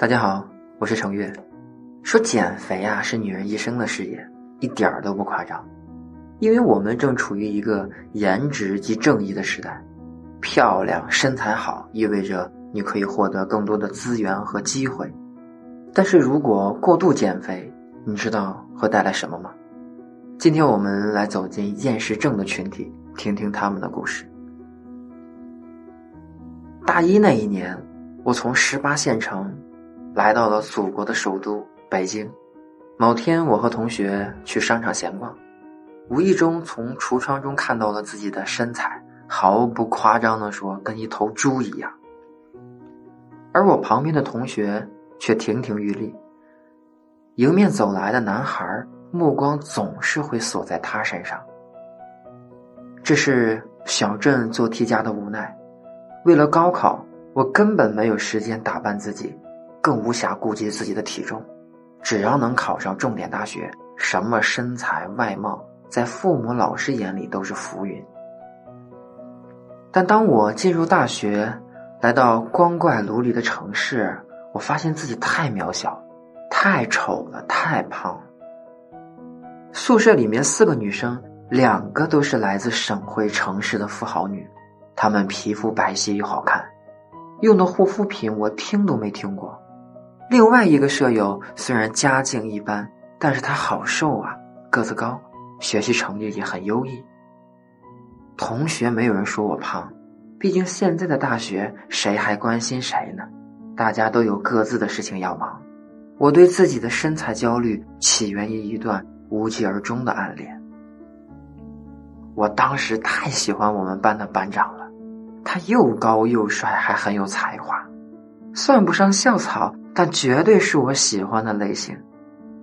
大家好，我是程月。说减肥啊是女人一生的事业，一点儿都不夸张。因为我们正处于一个颜值即正义的时代，漂亮身材好意味着你可以获得更多的资源和机会。但是如果过度减肥，你知道会带来什么吗？今天我们来走进厌食症的群体，听听他们的故事。大一那一年，我从十八线城。来到了祖国的首都北京。某天，我和同学去商场闲逛，无意中从橱窗中看到了自己的身材，毫不夸张地说，跟一头猪一样。而我旁边的同学却亭亭玉立。迎面走来的男孩目光总是会锁在他身上。这是小镇做题家的无奈。为了高考，我根本没有时间打扮自己。更无暇顾及自己的体重，只要能考上重点大学，什么身材外貌，在父母老师眼里都是浮云。但当我进入大学，来到光怪陆离的城市，我发现自己太渺小，太丑了，太胖。宿舍里面四个女生，两个都是来自省会城市的富豪女，她们皮肤白皙又好看，用的护肤品我听都没听过。另外一个舍友虽然家境一般，但是他好瘦啊，个子高，学习成绩也很优异。同学没有人说我胖，毕竟现在的大学谁还关心谁呢？大家都有各自的事情要忙。我对自己的身材焦虑起源于一段无疾而终的暗恋。我当时太喜欢我们班的班长了，他又高又帅，还很有才华，算不上校草。但绝对是我喜欢的类型。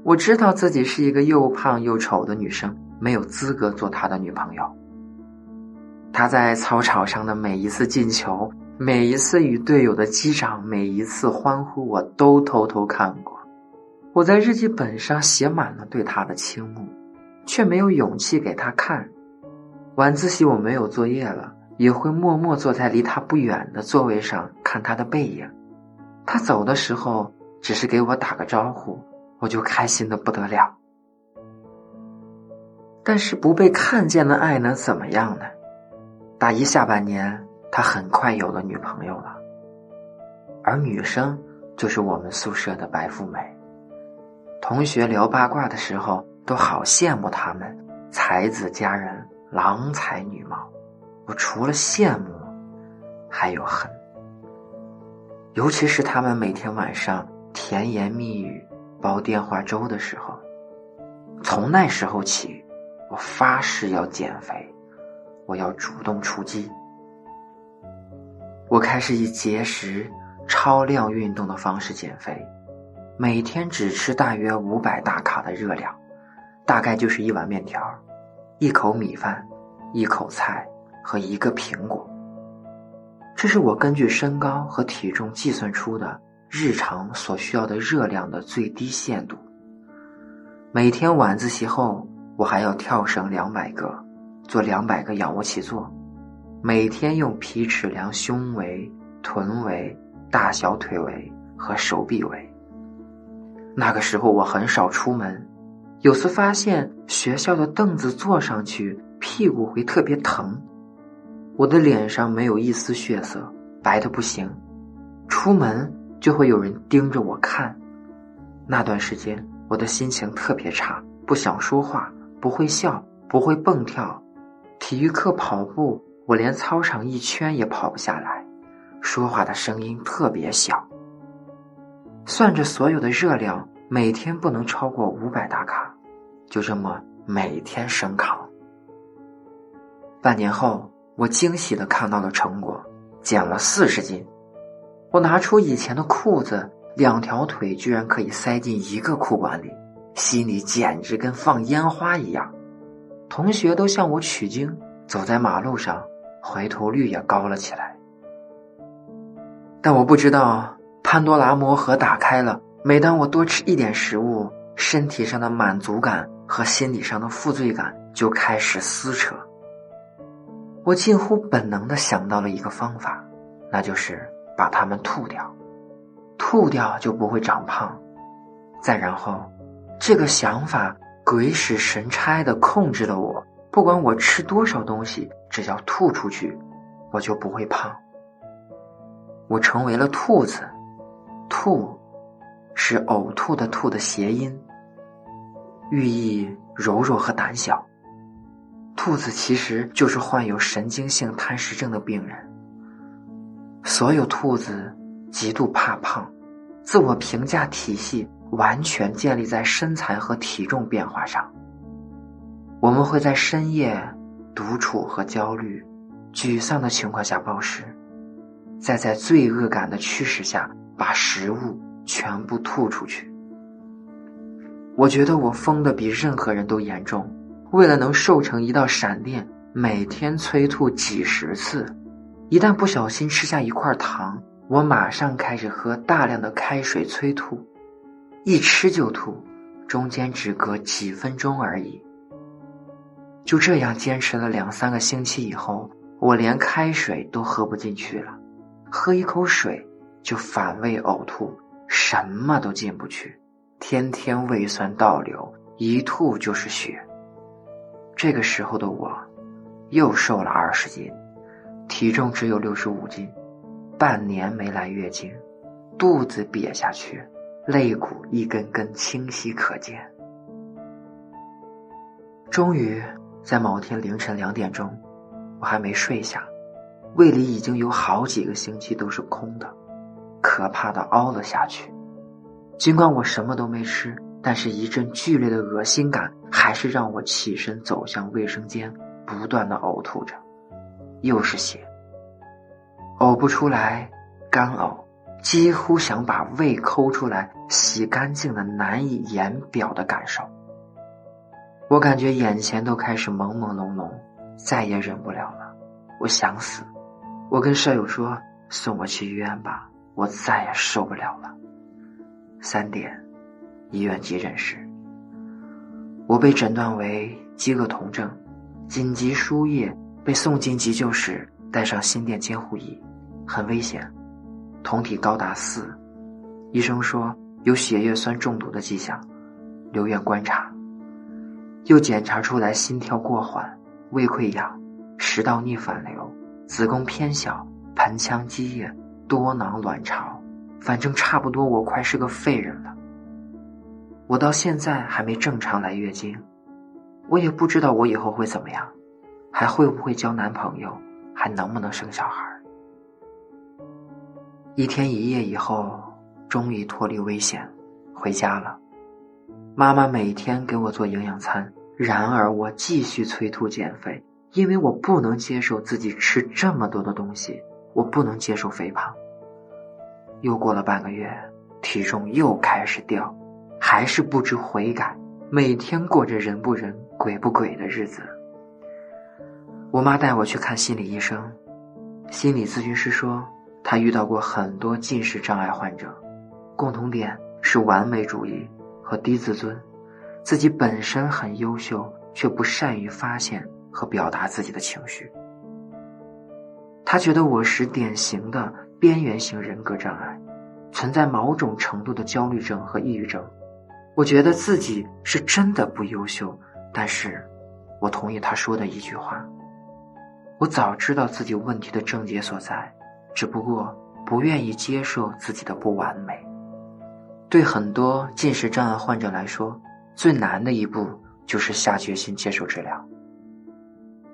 我知道自己是一个又胖又丑的女生，没有资格做他的女朋友。他在操场上的每一次进球，每一次与队友的击掌，每一次欢呼，我都偷偷看过。我在日记本上写满了对他的倾慕，却没有勇气给他看。晚自习我没有作业了，也会默默坐在离他不远的座位上看他的背影。他走的时候，只是给我打个招呼，我就开心的不得了。但是不被看见的爱能怎么样呢？大一下半年，他很快有了女朋友了，而女生就是我们宿舍的白富美。同学聊八卦的时候，都好羡慕他们，才子佳人，郎才女貌。我除了羡慕，还有恨。尤其是他们每天晚上甜言蜜语煲电话粥的时候，从那时候起，我发誓要减肥，我要主动出击。我开始以节食、超量运动的方式减肥，每天只吃大约五百大卡的热量，大概就是一碗面条、一口米饭、一口菜和一个苹果。这是我根据身高和体重计算出的日常所需要的热量的最低限度。每天晚自习后，我还要跳绳两百个，做两百个仰卧起坐，每天用皮尺量胸围、臀围、大小腿围和手臂围。那个时候我很少出门，有次发现学校的凳子坐上去屁股会特别疼。我的脸上没有一丝血色，白的不行。出门就会有人盯着我看。那段时间，我的心情特别差，不想说话，不会笑，不会蹦跳。体育课跑步，我连操场一圈也跑不下来。说话的声音特别小。算着所有的热量，每天不能超过五百大卡，就这么每天升扛。半年后。我惊喜的看到了成果，减了四十斤。我拿出以前的裤子，两条腿居然可以塞进一个裤管里，心里简直跟放烟花一样。同学都向我取经，走在马路上，回头率也高了起来。但我不知道，潘多拉魔盒打开了。每当我多吃一点食物，身体上的满足感和心理上的负罪感就开始撕扯。我近乎本能的想到了一个方法，那就是把它们吐掉。吐掉就不会长胖。再然后，这个想法鬼使神差的控制了我，不管我吃多少东西，只要吐出去，我就不会胖。我成为了兔子，吐是呕吐的吐的谐音，寓意柔弱和胆小。兔子其实就是患有神经性贪食症的病人。所有兔子极度怕胖，自我评价体系完全建立在身材和体重变化上。我们会在深夜独处和焦虑、沮丧的情况下暴食。再在罪恶感的驱使下，把食物全部吐出去。我觉得我疯的比任何人都严重。为了能瘦成一道闪电，每天催吐几十次。一旦不小心吃下一块糖，我马上开始喝大量的开水催吐，一吃就吐，中间只隔几分钟而已。就这样坚持了两三个星期以后，我连开水都喝不进去了。喝一口水就反胃呕吐，什么都进不去，天天胃酸倒流，一吐就是血。这个时候的我，又瘦了二十斤，体重只有六十五斤，半年没来月经，肚子瘪下去，肋骨一根根清晰可见。终于在某天凌晨两点钟，我还没睡下。胃里已经有好几个星期都是空的，可怕的凹了下去。尽管我什么都没吃，但是一阵剧烈的恶心感还是让我起身走向卫生间，不断的呕吐着，又是血，呕不出来，干呕，几乎想把胃抠出来洗干净的难以言表的感受。我感觉眼前都开始朦朦胧胧，再也忍不了了，我想死。我跟舍友说：“送我去医院吧，我再也受不了了。”三点，医院急诊室。我被诊断为饥饿酮症，紧急输液，被送进急救室，带上心电监护仪，很危险，酮体高达四，医生说有血液酸中毒的迹象，留院观察。又检查出来心跳过缓，胃溃疡，食道逆反流。子宫偏小，盆腔积液，多囊卵巢，反正差不多，我快是个废人了。我到现在还没正常来月经，我也不知道我以后会怎么样，还会不会交男朋友，还能不能生小孩。一天一夜以后，终于脱离危险，回家了。妈妈每天给我做营养餐，然而我继续催吐减肥。因为我不能接受自己吃这么多的东西，我不能接受肥胖。又过了半个月，体重又开始掉，还是不知悔改，每天过着人不人鬼不鬼的日子。我妈带我去看心理医生，心理咨询师说，他遇到过很多进食障碍患者，共同点是完美主义和低自尊，自己本身很优秀，却不善于发现。和表达自己的情绪，他觉得我是典型的边缘型人格障碍，存在某种程度的焦虑症和抑郁症。我觉得自己是真的不优秀，但是，我同意他说的一句话：我早知道自己问题的症结所在，只不过不愿意接受自己的不完美。对很多进食障碍患者来说，最难的一步就是下决心接受治疗。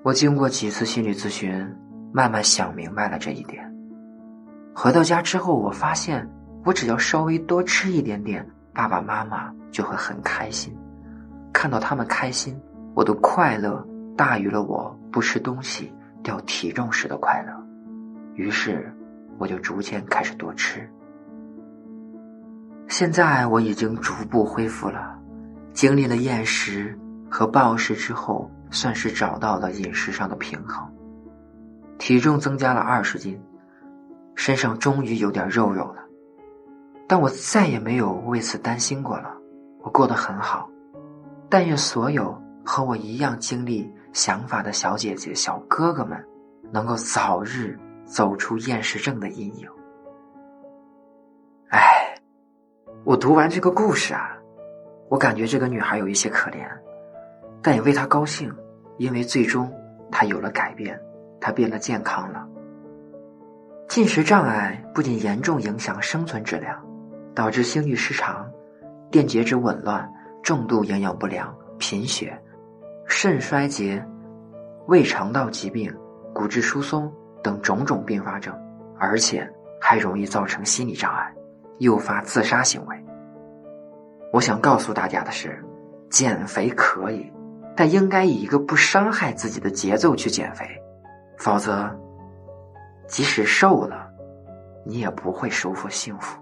我经过几次心理咨询，慢慢想明白了这一点。回到家之后，我发现我只要稍微多吃一点点，爸爸妈妈就会很开心。看到他们开心，我的快乐大于了我不吃东西掉体重时的快乐。于是，我就逐渐开始多吃。现在我已经逐步恢复了，经历了厌食和暴食之后。算是找到了饮食上的平衡，体重增加了二十斤，身上终于有点肉肉了，但我再也没有为此担心过了，我过得很好。但愿所有和我一样经历想法的小姐姐、小哥哥们，能够早日走出厌食症的阴影。唉。我读完这个故事啊，我感觉这个女孩有一些可怜，但也为她高兴，因为最终她有了改变，她变得健康了。进食障碍不仅严重影响生存质量，导致心律失常、电解质紊乱、重度营养不良、贫血、肾衰竭、胃肠道疾病、骨质疏松等种种并发症，而且还容易造成心理障碍。诱发自杀行为。我想告诉大家的是，减肥可以，但应该以一个不伤害自己的节奏去减肥，否则，即使瘦了，你也不会收获幸福。